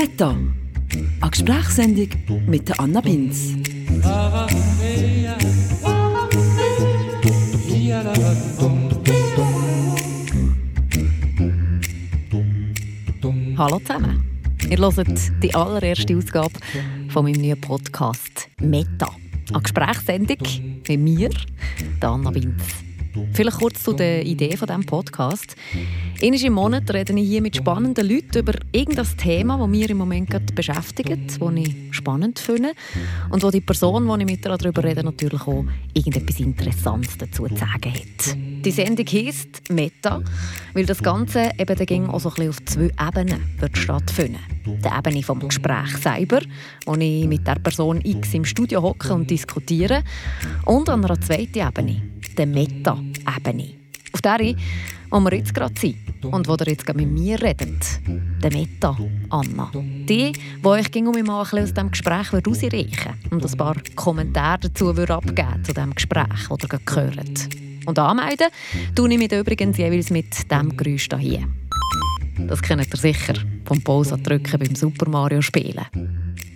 Meta, eine Gesprächssendung mit der Anna Binz. Hallo zusammen. Ihr hört die allererste Ausgabe von meinem neuen Podcast «Meta». Eine Gesprächssendung mit mir, Anna Binz. Vielleicht kurz zu der Idee von diesem Podcast. Einmal im Monat rede ich hier mit spannenden Leuten über irgendein Thema, das mich im Moment gerade beschäftigt, das ich spannend finde und wo die Person, die ich mit darüber rede, natürlich auch irgendetwas Interessantes dazu zu sagen hat. Die Sendung heisst Meta, weil das Ganze eben auch so ein bisschen auf zwei Ebenen wird stattfinden. Die Ebene vom Gespräch selber, wo ich mit der Person X im Studio hocke und diskutiere, und an einer zweiten Ebene, der Meta-Ebene. Auf der wo wir jetzt gerade sind und wo ihr jetzt mit mir redet. Der Meta, Anna. Die, die euch um mich mal aus diesem Gespräch rausreichen und ein paar Kommentare dazu abgeben zu dem Gespräch, das ihr gehört. Und anmelden tue ich mich übrigens jeweils mit diesem Geräusch hier. Das kennt ihr sicher vom Pause drücken beim Super Mario spielen.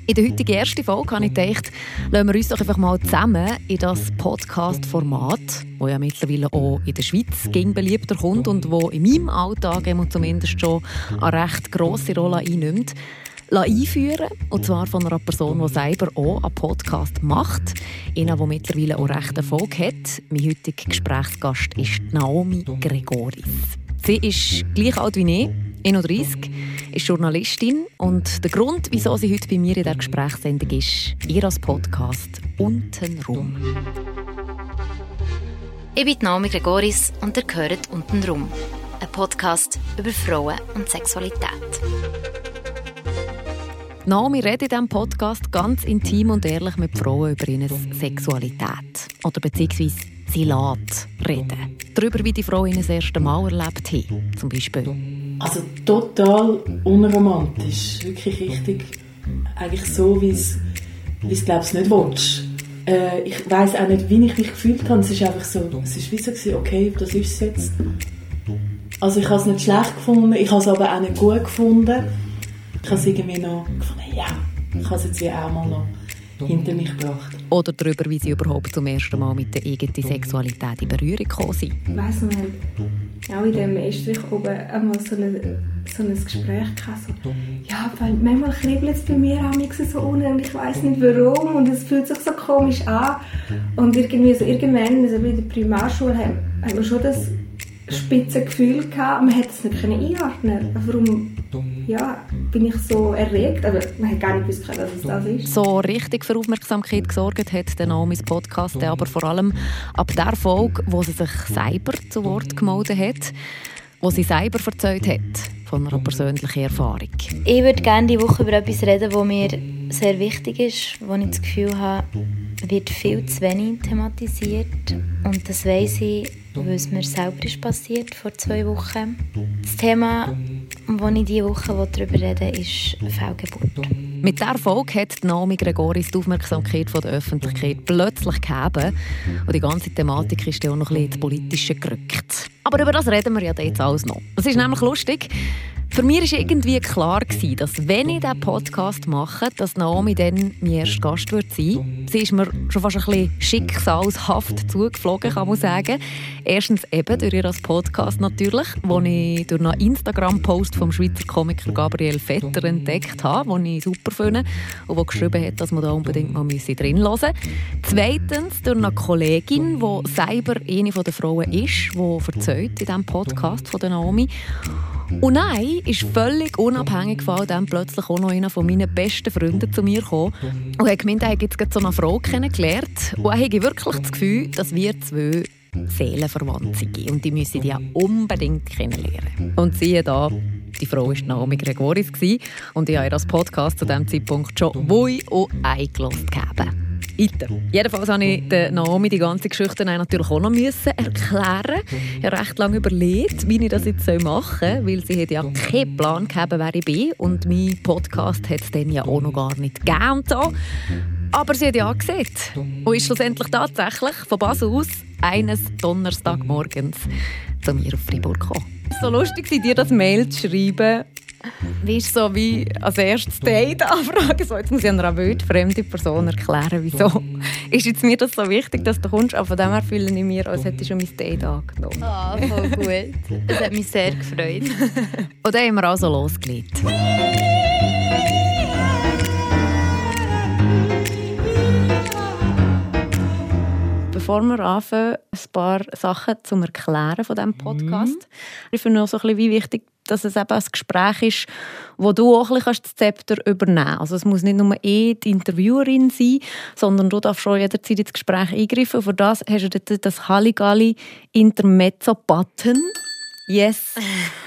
In der heutigen ersten Folge habe ich gedacht, lassen wir uns doch einfach mal zusammen in das Podcast-Format, das ja mittlerweile auch in der Schweiz ging beliebter kommt und wo in meinem Alltag zumindest schon eine recht grosse Rolle einnimmt, einführen Und zwar von einer Person, die selber auch einen Podcast macht. Einer, der mittlerweile auch recht Erfolg hat. Mein heutiger Gesprächsgast ist Naomi Gregoris. Sie ist gleich alt wie ich, 31, ist Journalistin und der Grund, wieso sie heute bei mir in der Gesprächssendung ist, ihr als Podcast «Untenrum». Ich bin Naomi Gregoris und ihr gehört «Untenrum», ein Podcast über Frauen und Sexualität. Naomi redet in diesem Podcast ganz intim und ehrlich mit Frauen über ihre Sexualität oder beziehungsweise sie lässt reden. Darüber, wie die Frauen das erste Mal erlebt haben, zum Beispiel. Also total unromantisch, wirklich richtig, eigentlich so, wie es, wie es nicht willst. Äh, ich weiß auch nicht, wie ich mich gefühlt habe. Es ist einfach so, es ist wie so gewesen, okay, das ist es jetzt. Also ich habe es nicht schlecht gefunden, ich habe es aber auch nicht gut gefunden. Ich habe es irgendwie noch gefunden, ja, ich habe es jetzt auch mal noch hinter mich gebracht. Oder darüber, wie sie überhaupt zum ersten Mal mit der eigenen Sexualität in Berührung gekommen sind. Ich weiss, wir haben auch in dem Estrich oben einmal so, eine, so ein Gespräch gehabt. So, ja, weil manchmal kribbelt es bei mir auch so unten und ich weiss nicht warum und es fühlt sich so komisch an. Und irgendwie so irgendwann, also in der Primarschule, haben, haben wir schon das spitze Gefühl gehabt, man hätte es nicht einordnen Warum ja, bin ich so erregt? Aber man hat gar nicht gewusst, dass es das ist. So richtig für Aufmerksamkeit gesorgt hat der Naomis Podcast, der aber vor allem ab der Folge, wo sie sich selber zu Wort gemeldet hat, wo sie selber erzählt hat von einer persönlichen Erfahrung. Ich würde gerne die Woche über etwas reden, das mir sehr wichtig ist, wo ich das Gefühl habe, wird viel zu wenig thematisiert. Und das weiss ich, weil es mir selber ist passiert vor zwei Wochen. Das Thema, das ich diese Woche darüber reden will, ist Fehlgeburt. Mit dieser Folge hat Naomi Gregoris die Aufmerksamkeit von der Öffentlichkeit plötzlich gegeben. Und die ganze Thematik ist ja auch noch ein bisschen ins Politische gerückt. Aber über das reden wir ja jetzt alles noch. Es ist nämlich lustig, für mich war irgendwie klar, gewesen, dass wenn ich diesen Podcast mache, dass Naomi dann mein erster Gast wird sein Sie ist mir schon fast ein bisschen schicksalshaft zugeflogen, kann man sagen. Erstens eben durch ihr Podcast natürlich, wo ich durch einen Instagram-Post vom Schweizer Komiker Gabriel Vetter entdeckt habe, den ich super finde und der geschrieben hat, dass man da unbedingt mal drin hören müsse. Zweitens durch eine Kollegin, die selber eine der Frauen ist, die erzählt in diesem Podcast von Naomi. Und nein, ist völlig unabhängig von dem plötzlich auch noch einer von meinen besten Freunden zu mir gekommen und hat gemeint, er hat jetzt so eine Frau kennengelernt und er habe wirklich das Gefühl, dass wir zwei Seelenverwandt sind und die müssen die ja unbedingt kennenlernen. Und siehe da, die Frau war Naomi Gregoris und ich habe ihr das Podcast zu diesem Zeitpunkt schon wohl und eingelassen gegeben weiter. Jedenfalls habe ich der Naomi die ganze Geschichte natürlich auch noch müssen erklären. Ich habe recht lange überlegt, wie ich das jetzt machen soll, weil sie hat ja keinen Plan gehabt, wer ich bin und mein Podcast hat es dann ja auch noch gar nicht gegeben. Aber sie hat ja gesehen und ist schlussendlich tatsächlich von Basel aus eines Donnerstagmorgens zu mir auf Freiburg gekommen. Es war so lustig, dir das Mail zu schreiben Wie ist so wie als erstes Date anfragen? So, jetzt muss ich einer wildfremde Person erklären, wieso. Ist jetzt mir das so wichtig, dass du kommst? Aber von dem her fühle ich mich, als hätte ich schon mein Date angenommen. Ah, oh, voll gut. Das hat mich sehr gefreut. Und dann haben wir also losgelegt. Bevor wir anfangen, ein paar Sachen zum Erklären von diesem Podcast. Mhm. Ich finde auch so ein bisschen wie wichtig, dass es eben ein Gespräch ist, wo du auch ein bisschen das Zepter übernehmen kannst. Also es muss nicht nur eh die Interviewerin sein, sondern du darfst schon jederzeit ins Gespräch eingreifen. Und für das hast du das Halligalli Intermezzo-Button. Yes.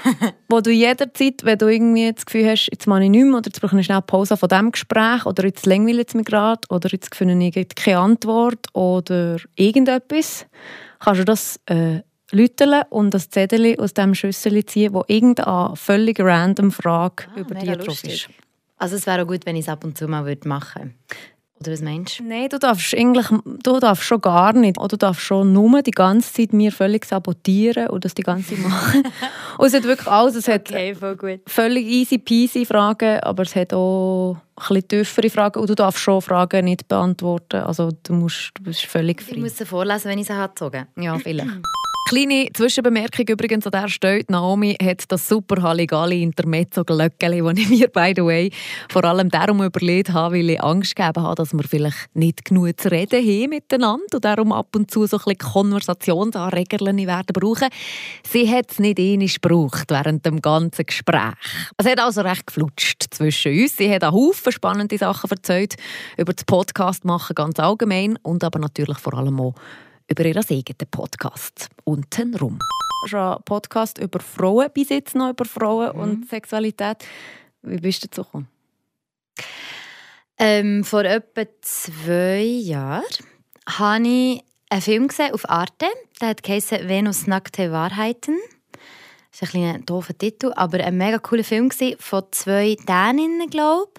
wo du jederzeit, wenn du irgendwie das Gefühl hast, jetzt mache ich nichts mehr oder jetzt brauche ich schnell Pause von diesem Gespräch oder jetzt langweilt es mich gerade oder jetzt finde ich keine Antwort oder irgendetwas, kannst du das äh, läuteln und das Zettel aus diesem Schüssel ziehen, wo irgendeine völlig random Frage ah, über dich drauf ist. Also es wäre auch gut, wenn ich es ab und zu mal machen würde. Oder was meinst du? Nein, du darfst eigentlich, du darfst schon gar nicht. Oder du darfst schon nur die ganze Zeit mir völlig sabotieren und das die ganze Zeit machen. und es hat wirklich alles. Es okay, voll gut. völlig easy peasy Fragen, aber es hat auch ein bisschen tiefere Fragen. Und du darfst schon Fragen nicht beantworten. Also du, musst, du bist völlig frei. Ich muss sie vorlesen, wenn ich sie habe Ja, vielleicht. Kleine Zwischenbemerkung übrigens an der Stelle. Naomi hat das super Halligalli Intermezzo-Glöckchen, das ich mir, by the way, vor allem darum überlegt habe, weil ich Angst gegeben habe, dass wir vielleicht nicht genug zu reden haben miteinander und darum ab und zu so ein bisschen Konversationsanregerchen werden brauchen. Sie hat es nicht einmal gebraucht während dem ganzen Gespräch. Es hat also recht geflutscht zwischen uns. Sie hat einen Haufen spannende Sachen erzählt über das Podcast machen ganz allgemein und aber natürlich vor allem auch über ihren eigenen Podcast «Untenrum». Schon ein Podcast über Frauen, bis jetzt noch über Frauen mhm. und Sexualität. Wie bist du dazu gekommen? Ähm, vor etwa zwei Jahren habe ich einen Film gesehen auf Arte. Der hat geheißen «Venus nackte Wahrheiten». Das ist ein, ein doofer Titel, aber ein mega cooler Film von zwei Däninnen, glaube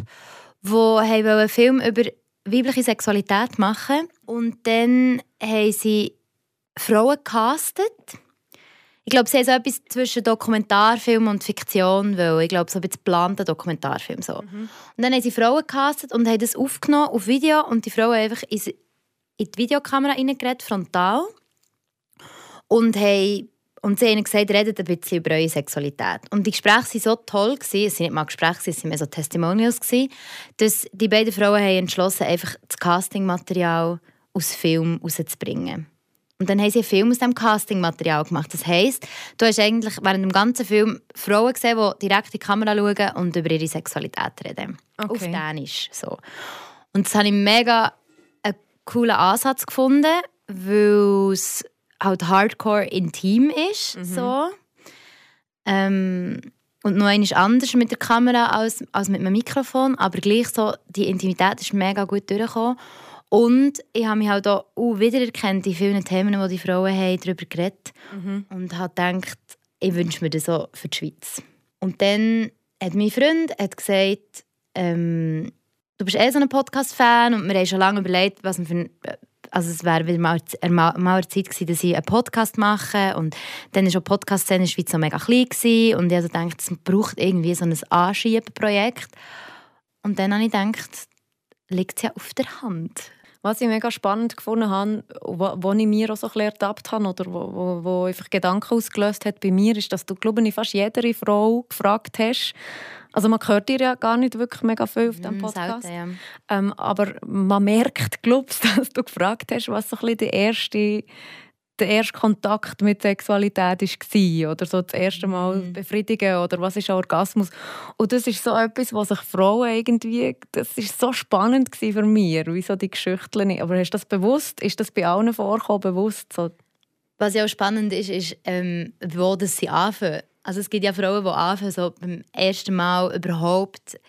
ich, die einen Film über weibliche Sexualität machen und dann haben sie Frauen gecastet. Ich glaube, sie haben so etwas zwischen Dokumentarfilm und Fiktion, weil ich glaube, so ein bisschen geplanter Dokumentarfilm. So. Mhm. Und dann haben sie Frauen gecastet und haben das aufgenommen auf Video und die Frauen einfach in die Videokamera reingeredet, frontal. Und haben und sie haben gesagt, redet ein bisschen über eure Sexualität. Und die Gespräche waren so toll, gewesen, es waren nicht mal Gespräche, es waren mehr so Testimonials, gewesen, dass die beiden Frauen haben entschlossen einfach das Castingmaterial aus Film rauszubringen. Und dann haben sie einen Film aus diesem Castingmaterial gemacht. Das heisst, du hast eigentlich während dem ganzen Film Frauen gesehen, die direkt in die Kamera schauen und über ihre Sexualität reden. Okay. Auf Dänisch. So. Und das habe ich mega einen coolen Ansatz gefunden, weil es halt hardcore intim ist. Mhm. So. Ähm, und noch einmal anders mit der Kamera als, als mit dem Mikrofon, aber gleich so, die Intimität ist mega gut durchgekommen. Und ich habe mich halt auch wiedererkannt in vielen Themen, die die Frauen haben, darüber geredet mhm. und habe gedacht, ich wünsche mir das so für die Schweiz. Und dann hat mein Freund hat gesagt, ähm, du bist eh so ein Podcast-Fan und wir haben schon lange überlegt, was wir für also es wäre wieder mal, mal Zeit gewesen, dass ich einen Podcast mache und dann war die Podcast-Szene in der Schweiz so mega klein gewesen. und ich also dachte, es braucht irgendwie so ein Anschiebeprojekt und dann habe ich gedacht, liegt es ja auf der Hand. Was ich mega spannend gefunden habe, wo, wo ich mir auch so ein ertappt habe oder wo, wo, wo einfach Gedanken ausgelöst hat bei mir, ist, dass du, glaube ich, fast jede Frau gefragt hast, also man hört dir ja gar nicht wirklich mega viel auf diesem mm, Podcast. Selten, ja. ähm, aber man merkt, glaubst dass du gefragt hast, was so ein bisschen der erste, der erste Kontakt mit Sexualität war oder so das erste Mal mm. befriedigen oder was ist Orgasmus. Und das ist so etwas, was sich Frauen irgendwie, das ist so spannend für mich, wie so die Geschichten. Aber hast du das bewusst, ist das bei allen vorgekommen, bewusst? So? Was ja auch spannend ist, ist, ähm, wo das sie anfangen. Also es gibt ja Frauen, die anfangen, so beim ersten Mal überhaupt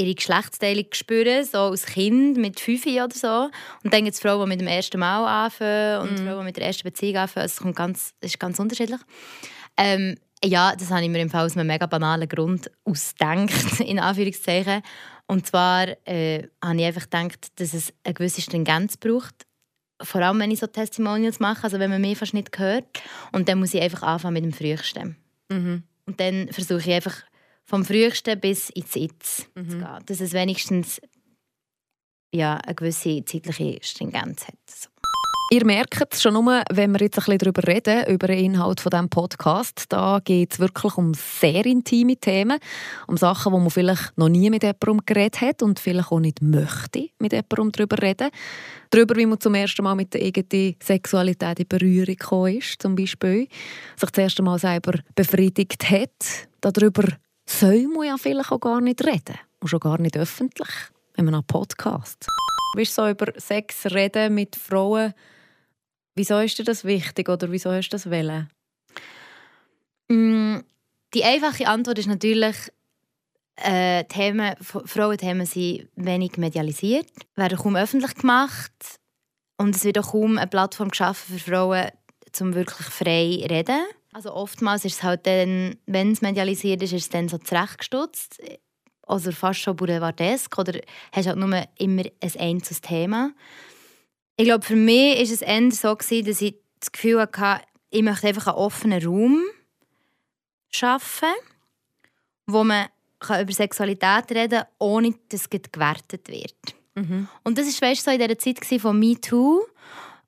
ihre Geschlechtsteilung spüren, so als Kind mit fünf oder so. Und dann gibt es Frauen, die mit dem ersten Mal anfangen und mm. Frauen, die mit der ersten Beziehung anfangen. Also es kommt ganz, ist ganz unterschiedlich. Ähm, ja, das habe ich mir im Fall aus einem mega banalen Grund ausgedacht, in Anführungszeichen. Und zwar äh, habe ich einfach gedacht, dass es eine gewisse Stringenz braucht vor allem wenn ich so Testimonials mache, also wenn man mich fast nicht hört. Und dann muss ich einfach anfangen mit dem Frühesten. Mhm. Und dann versuche ich einfach vom Frühesten bis ins Jetzt mhm. zu gehen. Dass es wenigstens ja, eine gewisse zeitliche Stringenz hat. So. Ihr merkt es schon nur, wenn wir jetzt ein bisschen darüber reden, über den Inhalt von diesem Podcast. Da geht es wirklich um sehr intime Themen, um Sachen, wo man vielleicht noch nie mit jemandem geredet hat und vielleicht auch nicht möchte mit jemandem darüber reden. Darüber, wie man zum ersten Mal mit der eigenen Sexualität in Berührung gekommen ist, zum Beispiel. Sich das erste Mal selber befriedigt hat. Darüber soll man ja vielleicht auch gar nicht reden. Und schon gar nicht öffentlich, wenn man einen Podcast. Du bist so über Sex reden mit Frauen Wieso ist dir das wichtig oder wieso hast du das wollen? Mm, die einfache Antwort ist natürlich, äh, Themen, Frauenthemen sind wenig medialisiert, werden kaum öffentlich gemacht und es wird auch kaum eine Plattform geschaffen für Frauen, um wirklich frei zu reden. Also oftmals ist es halt dann, wenn es medialisiert ist, ist es dann so zurechtgestutzt, also fast schon boulevardesk oder hast halt nur immer ein einzelnes Thema. Ich glaube, für mich war es eher so, gewesen, dass ich das Gefühl hatte, ich möchte einfach einen offenen Raum schaffen, wo man über Sexualität reden kann, ohne dass es gewertet wird. Mhm. Und das war weißt, so in dieser Zeit von MeToo.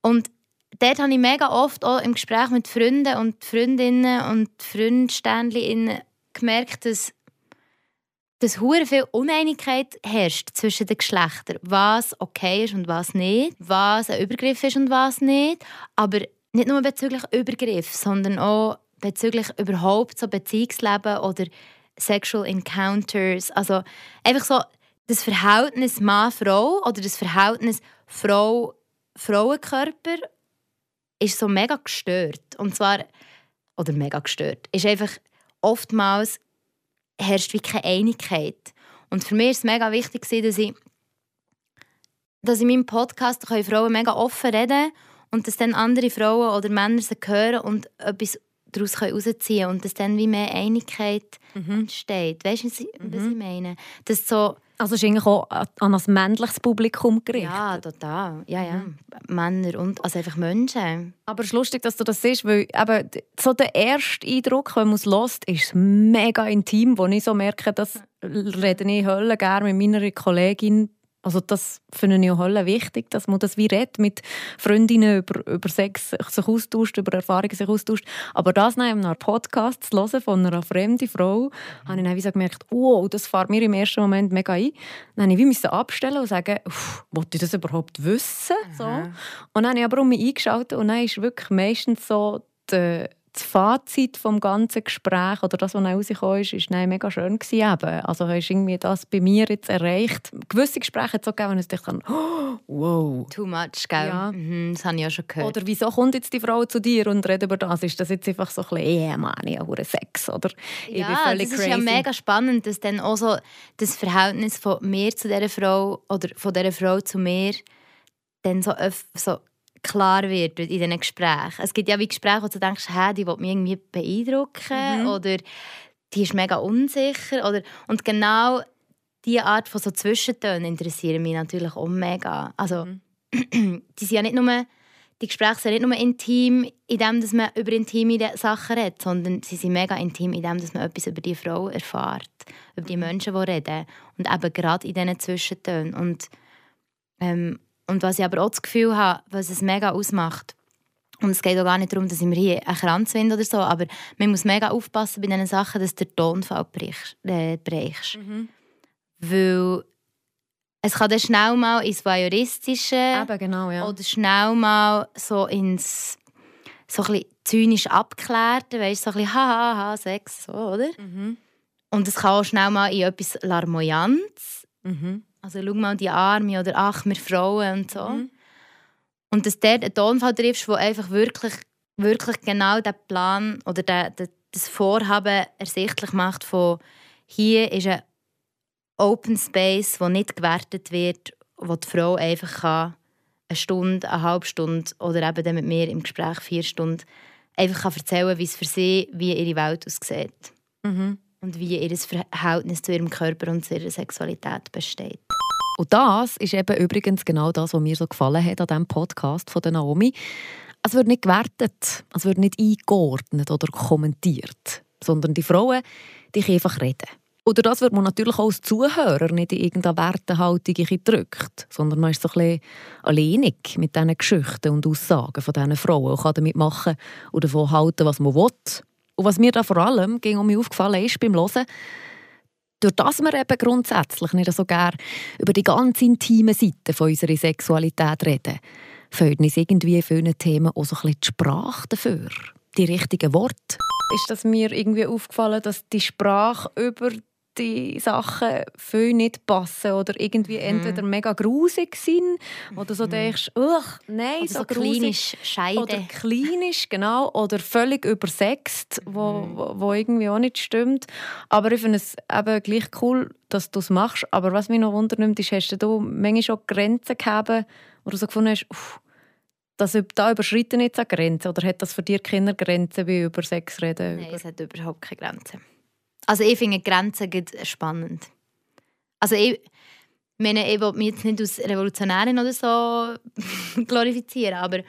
Und dort habe ich mega oft auch im Gespräch mit Freunden und Freundinnen und Freundsternchen gemerkt, dass dass hure viel Uneinigkeit herrscht zwischen den Geschlechtern, was okay ist und was nicht, was ein Übergriff ist und was nicht, aber nicht nur bezüglich Übergriff, sondern auch bezüglich überhaupt so Beziehungsleben oder Sexual Encounters, also einfach so das Verhältnis Mann-Frau oder das Verhältnis Frau-Frauenkörper ist so mega gestört und zwar oder mega gestört ist einfach oftmals herrscht wie keine Einigkeit. Und für mich war es mega wichtig, dass ich, dass in meinem Podcast können Frauen mega offen reden und dass dann andere Frauen oder Männer sie hören und etwas daraus herausziehen können und dass dann wie mehr Einigkeit mhm. entsteht. Weißt du, was, mhm. was ich meine? Dass so also ist eigentlich auch an ein männliches Publikum gerichtet? Ja, total. Ja, ja. Mhm. Männer und also einfach Menschen. Aber es ist lustig, dass du das siehst, weil eben so der erste Eindruck, wenn man es hört, ist mega intim, wo ich so merke, dass rede ich Hölle gerne mit meiner Kollegin also das finde ich auch wichtig, dass man das wie redet, mit Freundinnen über, über Sex sich austauscht, über Erfahrungen sich austauscht. Aber das nach einem Podcast zu hören von einer fremden Frau, mhm. habe ich dann wie so gemerkt, oh, das fährt mir im ersten Moment mega ein. Dann musste ich wie abstellen und sagen, wollte ich das überhaupt wissen? So. Und dann habe ich aber um mich eingeschaltet und dann ist wirklich meistens so die das Fazit vom ganzen Gespräch oder das, was rausgekommen ist, ist nein, mega schön gewesen. Eben. Also hast irgendwie das bei mir jetzt erreicht. Gewisse Gespräche hat es auch gegeben, wo ich dachte, oh, wow. Too much, gell? Ja. Mhm, das habe ich ja schon gehört. Oder wieso kommt jetzt die Frau zu dir und redet über das? Ist das jetzt einfach so ein bisschen, yeah, man, ich habe Sex, oder? Ich ja, das ist crazy. ja mega spannend, dass dann auch so das Verhältnis von mir zu dieser Frau oder von dieser Frau zu mir dann so, so klar wird in diesen Gesprächen. Es gibt ja wie Gespräche, wo du denkst, hey, die will mich irgendwie beeindrucken mhm. oder die ist mega unsicher. Oder, und genau diese Art von so Zwischentönen interessieren mich natürlich auch mega. Also, mhm. die sind ja nicht nur, die Gespräche sind nicht nur intim, in dem, dass man über intime Sachen redet, sondern sie sind mega intim, in dem, dass man etwas über die Frau erfährt, über die Menschen, die reden. Und eben gerade in diesen Zwischentönen. Und, ähm, und was ich aber auch das Gefühl habe, was es mega ausmacht, und es geht auch gar nicht darum, dass ich mir hier einen Kranz finde oder so, aber man muss mega aufpassen bei diesen Sachen, dass der Tonfall brichst. Äh, brichst. Mhm. Weil es kann dann schnell mal ins Voyeuristische Eben, genau, ja. oder schnell mal so ins so ein zynisch abgeklärte, weißt so ein bisschen haha, Sex, so, oder? Mhm. Und es kann auch schnell mal in etwas Larmoyantes. Mhm. Also schau mal die Arme oder ach, wir Frauen und so. Mhm. Und dass der einen Tonfall triffst, der einfach wirklich, wirklich genau den Plan oder den, den, das Vorhaben ersichtlich macht von hier ist ein Open Space, wo nicht gewertet wird, wo die Frau einfach kann, eine Stunde, eine halbe Stunde oder eben dann mit mir im Gespräch vier Stunden einfach kann erzählen, wie es für sie, wie ihre Welt aussieht. Mhm. Und wie ihr Verhältnis zu ihrem Körper und zu ihrer Sexualität besteht. Und das ist eben übrigens genau das, was mir so gefallen hat an diesem Podcast von der Naomi. Es wird nicht gewertet, es wird nicht eingeordnet oder kommentiert, sondern die Frauen, die einfach reden. Oder das wird man natürlich auch als Zuhörer nicht in irgendeine Wertehaltung gedrückt, sondern man ist so ein bisschen alleinig mit diesen Geschichten und Aussagen von diesen Frauen und kann damit machen oder davon halten, was man will. Und was mir da vor allem ging um mich aufgefallen ist beim Hören, durch das wir eben grundsätzlich nicht so gerne über die ganz intime Seite unserer Sexualität reden, fehlt uns irgendwie in vielen Themen auch so ein bisschen die Sprache dafür, die richtigen Worte. Ist das mir irgendwie aufgefallen, dass die Sprache über die Sachen viel nicht passen oder irgendwie mhm. entweder mega grusig sind oder so mhm. denkst, ach nein, oder so, so klinisch Scheide. Oder klinisch, genau, oder völlig übersext, wo, mhm. wo, wo, irgendwie auch nicht stimmt. Aber ich finde es eben gleich cool, dass du es machst. Aber was mich noch wundernimmt, ist, hast du manchmal schon Grenzen gehabt, wo du so gefunden hast, uff, das, da überschreiten jetzt eine Grenze oder hat das für dich keine Grenzen wie über Sex reden? Nein, es hat überhaupt keine Grenzen. Also ich finde Grenzen spannend. Also ich, meine, ich will mich jetzt nicht als Revolutionärin oder so glorifizieren, aber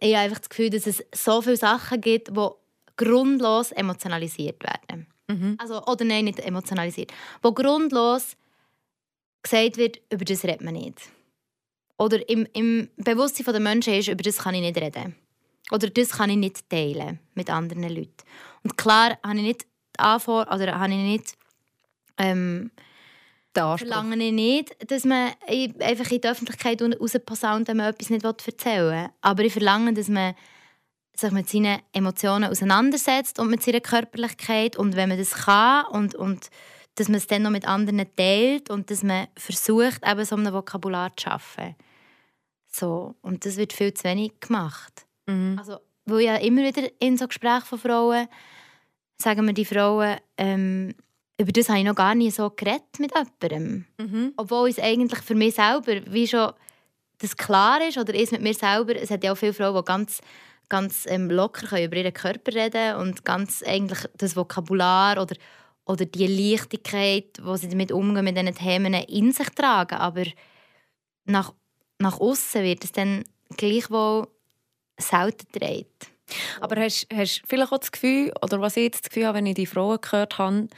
ich habe einfach das Gefühl, dass es so viele Sachen gibt, die grundlos emotionalisiert werden. Mhm. Also, oder nein, nicht emotionalisiert. Wo grundlos gesagt wird, über das redet man nicht. Oder im, im Bewusstsein der Menschen ist, über das kann ich nicht reden. Oder das kann ich nicht teilen mit anderen Leuten. Und klar habe ich nicht Anfor oder habe ich nicht ähm, verlange ich nicht, dass man einfach in die Öffentlichkeit rausposaunt, wenn man etwas nicht erzählen will. Aber ich verlange, dass man sich mit seinen Emotionen auseinandersetzt und mit seiner Körperlichkeit und wenn man das kann und, und dass man es dann noch mit anderen teilt und dass man versucht, eben so ein Vokabular zu schaffen. So. Und das wird viel zu wenig gemacht. Mhm. Also, weil ja immer wieder in so Gesprächen von Frauen sagen wir die Frauen, ähm, über das habe ich noch gar nicht so geredet mit jemandem. Mhm. Obwohl es eigentlich für mich selber, wie schon das klar ist, oder ist mit mir selber, es hat ja auch viele Frauen, die ganz, ganz ähm, locker können über ihren Körper reden und ganz eigentlich das Vokabular oder, oder die Leichtigkeit, wo sie damit umgehen, mit diesen Themen in sich tragen. Aber nach, nach außen wird es dann gleichwohl selten getragen. Aber hast du vielleicht auch das Gefühl, oder was ich jetzt das Gefühl habe, wenn ich die Frauen gehört habe,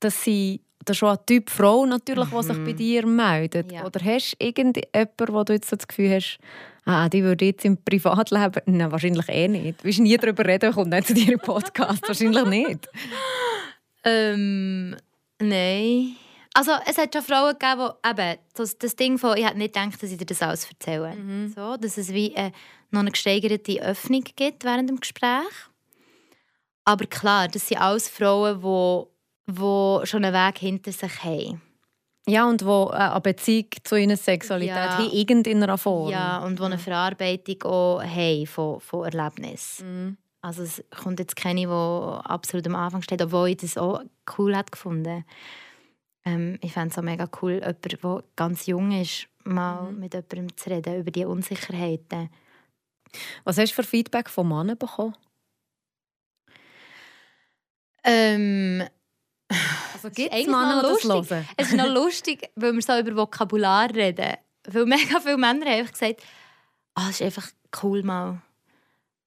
dass sie das ist schon ein Typ Frau natürlich, mhm. sich bei dir meldet. Ja. Oder hast du irgendjemanden, wo du jetzt so das Gefühl hast, ah, die würde jetzt im Privatleben... Nein, wahrscheinlich eh nicht. Du willst nie darüber reden, kommt nicht zu dir im Podcast. wahrscheinlich nicht. Ähm, nein. Also es hat schon Frauen gegeben, die eben, das, das Ding von, ich hätte nicht gedacht, dass ich dir das alles erzähle. Mhm. So, dass es wie äh, noch eine gesteigerte Öffnung gibt während dem Gespräch. Aber klar, das sind alles Frauen, die, die schon einen Weg hinter sich haben. Ja, und die äh, eine Beziehung zu ihrer Sexualität ja. haben, irgendeiner Form. Ja, und die eine Verarbeitung auch haben von, von Erlebnissen. Mhm. Also es kommt jetzt keine, die absolut am Anfang steht, obwohl ich das auch cool hat gefunden ähm, ich fände es auch mega cool, jemand, der ganz jung ist, mal mhm. mit jemandem zu reden über diese Unsicherheiten. Was hast du für Feedback von Männern bekommen? Ähm, also gibt es Männer, die das hören? Es ist noch lustig, weil wir so über Vokabular reden. Weil mega viele Männer haben einfach gesagt, oh, es ist einfach cool, mal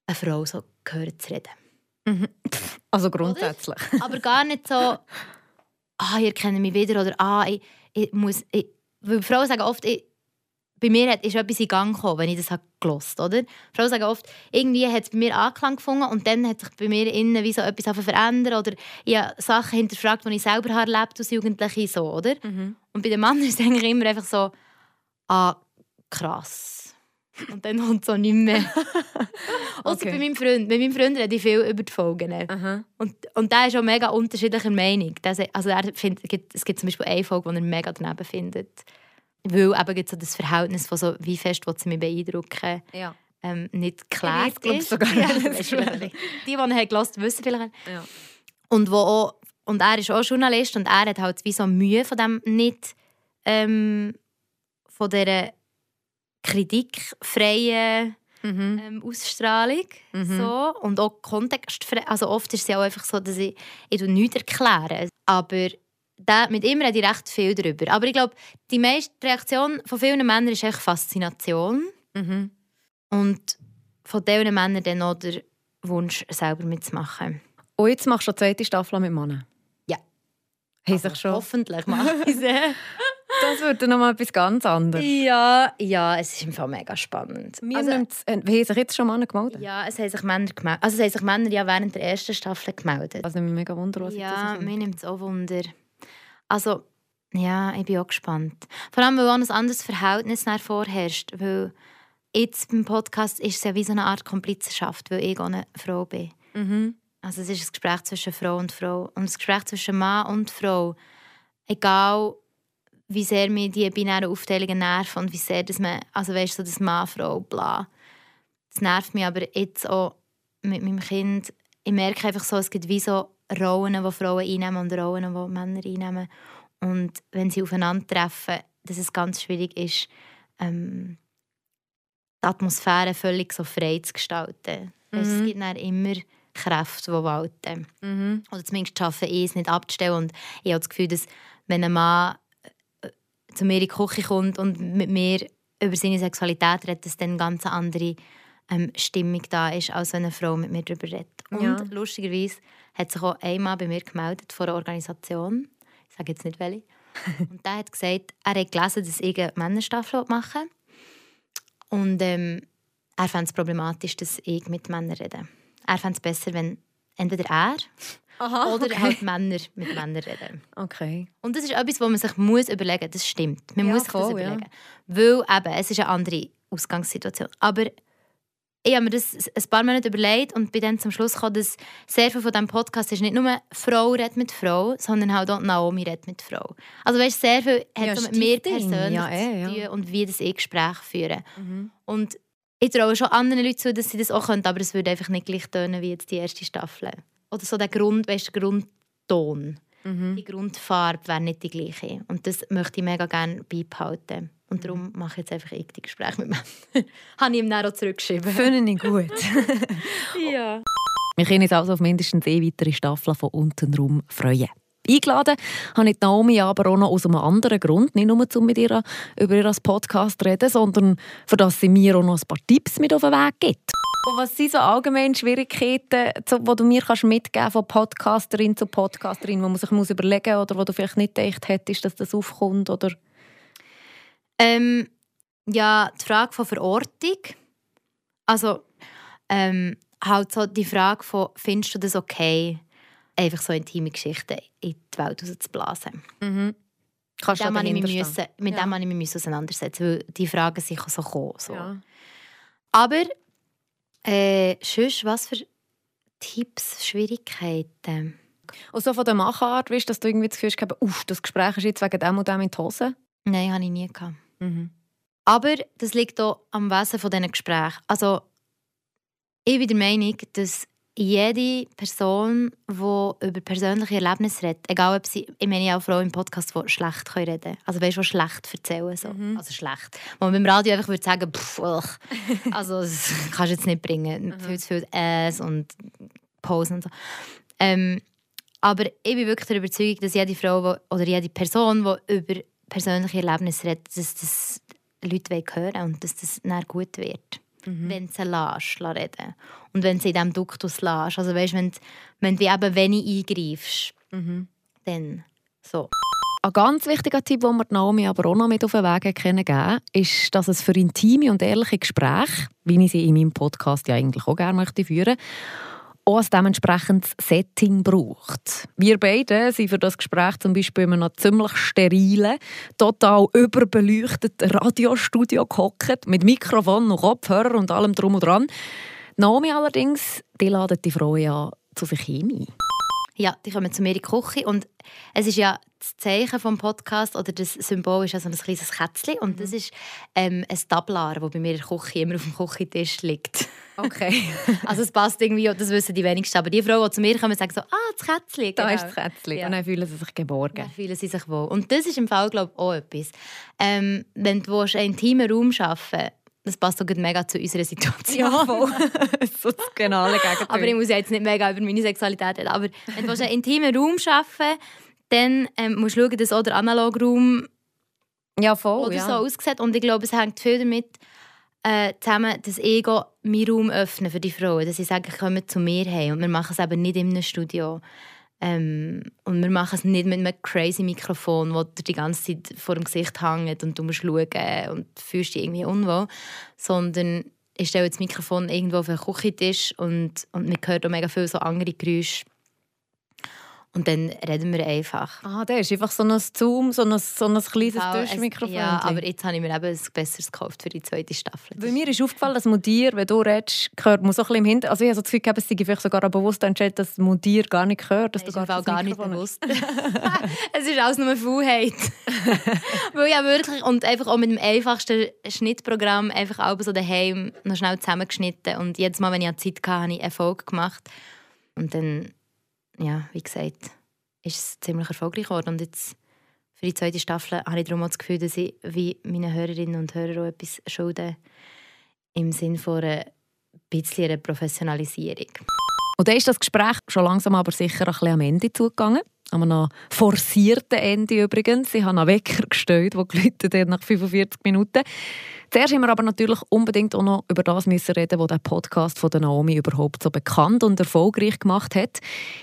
eine Frau so gehört zu reden. Mhm. Also grundsätzlich. Oder? Aber gar nicht so, ah, ihr kennt mich wieder oder ah, ich, ich muss. Ich, weil Frauen sagen oft, ich, bei mir ist etwas in Gang gekommen, wenn ich das gelost oder? Frauen sagen oft, irgendwie hat es bei mir Anklang gefunden und dann hat sich bei mir innen wie so etwas verändert oder ich habe Sachen hinterfragt, die ich selber habe erlebt als Jugendliche so, oder? Mhm. Und bei den Männern ist es eigentlich immer einfach so, ah, krass. Und dann kommt es auch nicht mehr. Außer okay. bei meinem Freund. Bei meinem Freund rede ich viel über die Folgen. Uh Und, und der ist auch mega unterschiedlicher Meinung. Also er findet, es gibt zum Beispiel eine Folge, die er mega daneben findet. Weil eben gibt so das Verhältnis von so, wie fest sie mich beeindrucken. Ja. Ähm, nicht klar ist. Sogar ja, die, die ihn gelassen wissen vielleicht. Ja. Und, wo auch, und er ist auch Journalist und er hat halt wie so Mühe von dem nicht ähm, von dieser kritikfreien mhm. ähm, Ausstrahlung. Mhm. So. Und auch kontextfrei. Also oft ist es ja auch einfach so, dass ich, ich nichts erkläre. Aber da, mit ihm rede ich recht viel darüber. Aber ich glaube, die meiste Reaktion von vielen Männern ist echt Faszination. Mhm. Und von diesen Männern dann auch der Wunsch, selber mitzumachen. Und jetzt machst du die zweite Staffel mit Männern? Ja. Also, schon. Hoffentlich mache ich es. Das wird dann nochmal etwas ganz anderes. Ja, ja, es ist im Fall mega spannend. Wir also, äh, haben sich jetzt schon Männer gemeldet? Ja, es haben sich Männer gemeldet. Also es haben sich Männer ja während der ersten Staffel gemeldet. Also mich mega Wunder, was Ja, mir nimmt es auch Wunder. Also, ja, ich bin auch gespannt. Vor allem, weil auch ein anderes Verhältnis vorherrscht. Weil jetzt beim Podcast ist es ja wie so eine Art Komplizenschaft, weil ich auch eine Frau bin. Mhm. Also es ist ein Gespräch zwischen Frau und Frau. Und das Gespräch zwischen Mann und Frau, egal wie sehr mir die binären Aufteilungen nerven und wie sehr das man, also weißt du, so das Mann, Frau, bla. Das nervt mich aber jetzt auch mit meinem Kind. Ich merke einfach so, es gibt wie so Rollen, die Frauen einnehmen und Rollen, die Männer einnehmen. Und wenn sie aufeinandertreffen, dass es ganz schwierig ist, ähm, die Atmosphäre völlig so frei zu gestalten. Mhm. Es gibt dann immer Kräfte, die walten. Mhm. Oder zumindest schaffe ich es nicht abzustellen. Und ich habe das Gefühl, dass wenn ein Mann zu mir in die Küche kommt und mit mir über seine Sexualität redet, dass dann eine ganz andere ähm, Stimmung da ist, als wenn eine Frau mit mir darüber redet. Und ja. lustigerweise hat sich auch einmal bei mir gemeldet von einer Organisation, ich sage jetzt nicht welche, und der hat gesagt, er hat gelesen, dass ich eine Männerstaffel machen will. Und ähm, er fand es problematisch, dass ich mit Männern rede. Er fand es besser, wenn entweder er Aha, oder okay. halt Männer mit Männern reden. Okay. Und das ist etwas, was man sich muss überlegen muss. Das stimmt. Man ja, muss sich voll, das überlegen. Ja. Weil eben, es ist eine andere Ausgangssituation. Aber ich habe mir das ein paar Monate überlegt und bin dann zum Schluss gekommen, dass sehr viel von diesem Podcast ist nicht nur Frau redet mit Frau, sondern halt auch Naomi redet mit Frau. Also weißt, sehr viel hat ja, so mit mir persönlich ja, eh, zu tun und wie das ich Gespräch führe. Mhm. Und ich traue schon anderen Leuten zu, dass sie das auch können, aber es würde einfach nicht gleich tönen wie jetzt die erste Staffel oder so der Grund, weißt, der Grundton, mhm. die Grundfarbe wäre nicht die gleiche. Und das möchte ich mega gerne beibehalten. Und darum mache ich jetzt einfach ich die Gespräche mit ihm. Habe ich ihm dann auch zurückgeschrieben. Finde ich gut. ja. Wir können uns also auf mindestens eine weitere Staffel von «Untenrum» freuen. Eingeladen habe ich Naomi aber auch noch aus einem anderen Grund. Nicht nur, um mit ihr über ihr Podcast zu reden, sondern für dass sie mir auch noch ein paar Tipps mit auf den Weg gibt. Was sind so allgemeine Schwierigkeiten, die du mir kannst mitgeben von Podcasterin zu Podcasterin, wo man sich muss überlegen muss oder wo du vielleicht nicht gedacht hättest, dass das aufkommt? Oder? Ähm, ja, die Frage von Verortung. Also ähm, halt so die Frage von, findest du das okay, einfach so intime Geschichten in die Welt rauszublasen? Mhm. Kannst mit dem, ich müssen, mit ja. dem ich mich auseinandersetzen weil die Fragen sicher so kommen. So. Ja. Aber äh, sonst, was für Tipps, Schwierigkeiten? Und so von der Machart, weißt, dass du irgendwie das Gefühl hast, das Gespräch ist jetzt wegen dem und dem in die Hose? Nein, habe ich nie gehabt. Mhm. Aber das liegt auch am Wesen von diesen Gesprächen. Also, ich bin der Meinung, dass jede Person, die über persönliche Erlebnisse redet, egal ob sie, ich meine auch Frauen im Podcast, die schlecht reden können. Also weißt du, schlecht erzählen. So. Mhm. Also schlecht. Wo man beim Radio einfach würde sagen, pff, also das kannst du jetzt nicht bringen. Mhm. Viel zu viel Äs und Posen und so. Ähm, aber ich bin wirklich der Überzeugung, dass jede Frau wo, oder jede Person, die über persönliche Erlebnisse redet, dass das Leute hören und dass das dann gut wird mhm. wenn du sie lässt, reden Und wenn sie in diesem Duktus lässt. Also weißt, wenn, wenn du eben wenig eingreifst, mhm. dann so. Ein ganz wichtiger Tipp, den wir Naomi aber auch noch mit auf den Weg geben ist, dass es für intime und ehrliche Gespräche, wie ich sie in meinem Podcast ja eigentlich auch gerne möchte führen auch ein dementsprechendes Setting braucht. Wir beide sind für das Gespräch zum Beispiel in einem ziemlich sterilen, total überbeleuchteten Radiostudio gehockt, mit Mikrofon und Kopfhörer und allem drum und dran. Naomi allerdings, die ladet die Frau ja zu sich hin. Ja, die kommen zu mir in die Küche und es ist ja das Zeichen vom Podcast oder das Symbol ist also ein kleines Kätzchen und das mhm. ist ähm, ein Tablar, das bei mir in der Küche immer auf dem Küchentisch liegt. Okay. also es passt irgendwie, das wissen die wenigsten, aber die Frauen, die zu mir kommen, sagen so, ah, das Kätzchen. Genau. Da ist das Kätzchen ja. und dann fühlen sie sich geborgen. Dann fühlen sie sich wohl. Und das ist im Fall, glaube ich, auch etwas. Ähm, wenn du einen intimen Raum arbeiten das passt auch mega zu unserer Situation. Ja, voll. so das genaue Gegenteil. Aber ich muss jetzt nicht mega über meine Sexualität reden. Aber wenn du einen intimen Raum schaffen dann ähm, musst du schauen, dass auch der Analograum ja, voll, oder ja. so aussieht. Und ich glaube, es hängt viel damit äh, zusammen, dass ich meinen Raum öffne für die Frauen. Dass sie sagen, kommen zu mir her. Und wir machen es eben nicht in einem Studio. Ähm, und wir machen es nicht mit einem crazy Mikrofon, das dir die ganze Zeit vor dem Gesicht hängt und du musst schauen und fühlst dich irgendwie unwohl, sondern ich stelle das Mikrofon irgendwo auf den Küchentisch und, und man hört auch mega viele so andere Geräusche und dann reden wir einfach. Ah, der ist einfach so ein Zoom, so ein, so ein kleines Tischmikrofon. Ja, aber jetzt habe ich mir eben ein besseres gekauft für die zweite Staffel. Bei mir ist aufgefallen, dass Mudir, wenn du redest, hört man so ein bisschen im Hintergrund. Also ich habe so das Gefühl, es sei vielleicht sogar bewusst entschieden, dass Mudir gar nicht hört. Dass Nein, du gar, gar nicht bewusst. es ist alles nur Faulheit. Weil ja wirklich, und einfach auch mit dem einfachsten Schnittprogramm einfach auch so daheim noch schnell zusammengeschnitten. Und jedes Mal, wenn ich Zeit hatte, habe ich Erfolg gemacht. Und dann ja, wie gesagt, ist es ziemlich erfolgreich geworden. Und jetzt für die zweite Staffel habe ich darum auch das Gefühl, dass ich wie meine Hörerinnen und Hörer auch etwas schulden im Sinne von einer bisschen einer Professionalisierung. Und dann ist das Gespräch schon langsam aber sicher ein bisschen am Ende zugegangen. An einem forcierten Ende übrigens. Ich habe einen Wecker gestellt, der geläutet hat nach 45 Minuten. Zuerst müssen wir aber natürlich unbedingt auch noch über das müssen reden, was der Podcast von Naomi überhaupt so bekannt und erfolgreich gemacht hat.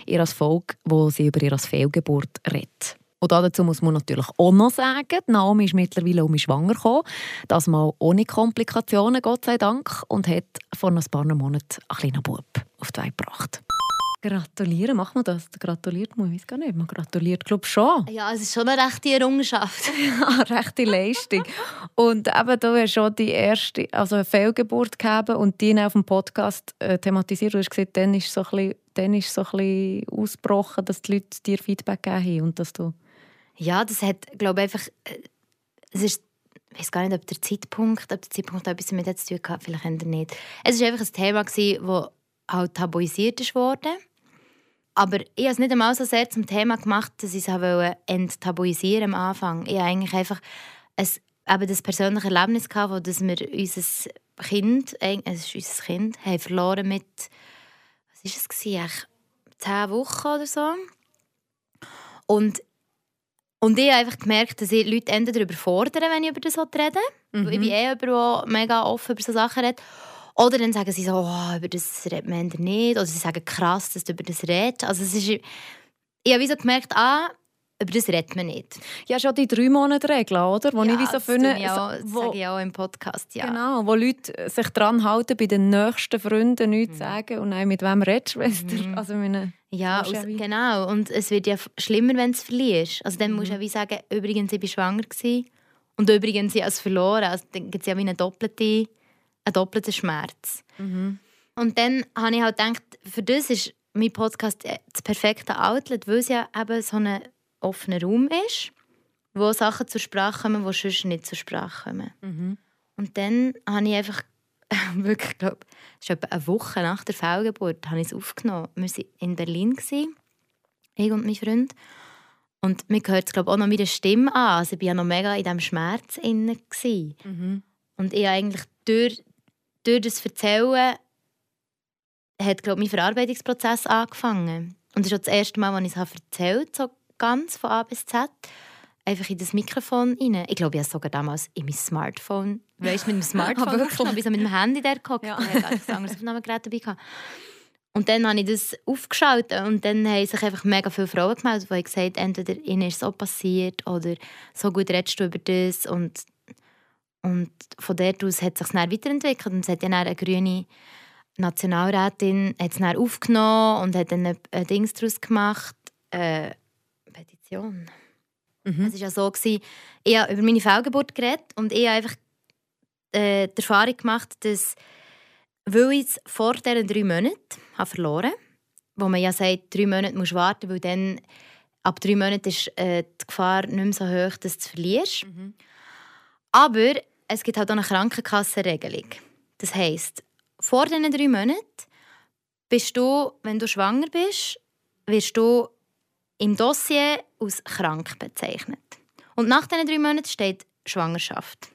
Ihr Erfolg, wo sie über ihre Fehlgeburt redet. Und dazu muss man natürlich auch noch sagen, Naomi ist mittlerweile um mich schwanger gekommen. Das mal ohne Komplikationen, Gott sei Dank. Und hat vor ein paar Monaten einen kleinen Bub auf die Welt gebracht. Gratulieren, macht man das? Gratuliert man, ich weiß gar nicht. Man gratuliert, glaube ich, schon. Ja, es ist schon eine rechte Errungenschaft. ja, eine rechte Leistung. Und eben, du hast schon die erste, also eine Fehlgeburt gegeben und die auf dem Podcast äh, thematisiert. Du hast gesagt, dann ist so ein bisschen, dann ist so ein bisschen ausgebrochen, dass die Leute dir Feedback geben haben und dass du... Ja, das hat, glaube ich, einfach... Äh, es ist ich weiß gar nicht, ob der Zeitpunkt, ob der Zeitpunkt etwas damit zu tun hat, vielleicht nicht. Es war einfach ein Thema, das halt tabuisiert wurde. Aber ich habe es nicht einmal so sehr zum Thema gemacht, dass ich es enttabuisieren am Anfang. Ich habe eigentlich einfach ein, eben das persönliche Erlebnis gehabt, dass wir unser Kind, es ist unser Kind, haben verloren mit, was war es, gewesen, zehn Wochen oder so. Und, und ich habe einfach gemerkt, dass ich Leute darüber fordern, wenn ich über das rede. Mhm. Ich bin eh jemand, der mega offen über solche Sachen redet. Oder dann sagen sie so, oh, über das redet man nicht. Oder sie sagen, krass, dass du über das redest. Also es ist, ich habe so gemerkt, ah, über das redet man nicht. Ja, schon die drei Monate Regel, oder? Wo ja, ich wie so finde, ich auch, wo, sage ich auch im Podcast, ja. Genau, wo Leute sich daran halten, bei den nächsten Freunden nichts mhm. sagen und dann mit wem redest du? Mhm. Also meine, ja, aus, genau. Und es wird ja schlimmer, wenn du es verlierst. Also dann mhm. musst du ja wie sagen, übrigens, ich war schwanger gewesen. und übrigens, ich habe es verloren. Also dann gibt es ja wie eine doppelte ein doppelter Schmerz. Mhm. Und dann habe ich halt gedacht, für das ist mein Podcast das perfekte Outlet, weil es ja eben so ein offener Raum ist, wo Sachen zur Sprache kommen, die sonst nicht zur Sprache kommen. Mhm. Und dann habe ich einfach wirklich, glaube es etwa eine Woche nach der Fehlgeburt, habe ich es aufgenommen. Wir waren in Berlin, ich und mein Freund. Und mir gehört es, glaube auch noch meine Stimme an. Also ich war ja noch mega in diesem Schmerz. Mhm. Und ich habe eigentlich durch durch das Erzählen hat glaube mein Verarbeitungsprozess angefangen. Und das ist auch das erste Mal, als ich es erzählt habe, so ganz von A bis Z. Einfach in das Mikrofon rein. Ich glaube, ich habe sogar damals in mein Smartphone, weißt mit dem Smartphone, wirklich, ich so mit dem Handy da geguckt. Ja. Ich hatte ein anderes Aufnahmegerät dabei. Gehabt. Und dann habe ich das aufgeschaltet und dann haben sich einfach mega viele Frauen gemeldet, die gesagt haben, entweder ihnen ist so passiert oder so gut redest du über das und und von dort aus hat es sich dann weiterentwickelt und es hat dann eine grüne Nationalrätin hat es dann aufgenommen und hat dann ein, ein Ding daraus gemacht, eine äh, Petition. Mhm. Es war ja so, gewesen, ich habe über meine Fehlgeburt geredet und ich habe einfach äh, die Erfahrung gemacht, dass weil ich es vor diesen drei Monaten habe verloren habe, wo man ja sagt, drei Monate musst du warten, weil dann ab drei Monaten ist äh, die Gefahr nicht mehr so hoch, dass du es verlierst. Mhm. Aber es gibt halt auch eine Krankenkassenregelung. Das heisst, vor diesen drei Monaten bist du, wenn du schwanger bist, wirst du im Dossier als krank bezeichnet. Und nach diesen drei Monaten steht Schwangerschaft.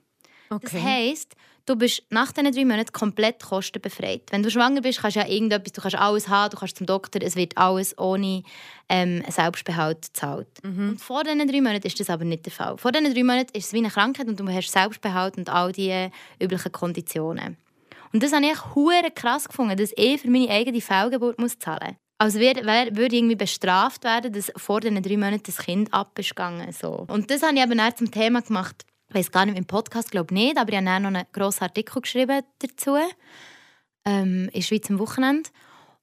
Okay. Das heisst, du bist nach diesen drei Monaten komplett kostenbefreit. Wenn du schwanger bist, kannst du ja irgendetwas, du kannst alles haben, du kannst zum Doktor, es wird alles ohne ähm, Selbstbehalt gezahlt. Mhm. Und vor diesen drei Monaten ist das aber nicht der Fall. Vor diesen drei Monaten ist es wie eine Krankheit und du hast Selbstbehalt und all diese üblichen Konditionen. Und das habe ich hure krass gefunden, dass ich für meine eigene Fehlgeburt muss zahlen muss. als würde, würde irgendwie bestraft werden, dass vor diesen drei Monaten das Kind ab ist gegangen. So. Und das habe ich eben dann zum Thema gemacht. Ich weiß gar nicht, im Podcast glaube ich nicht, aber ich habe dann noch einen grossen Artikel geschrieben dazu, ähm, in Schweiz am Wochenende.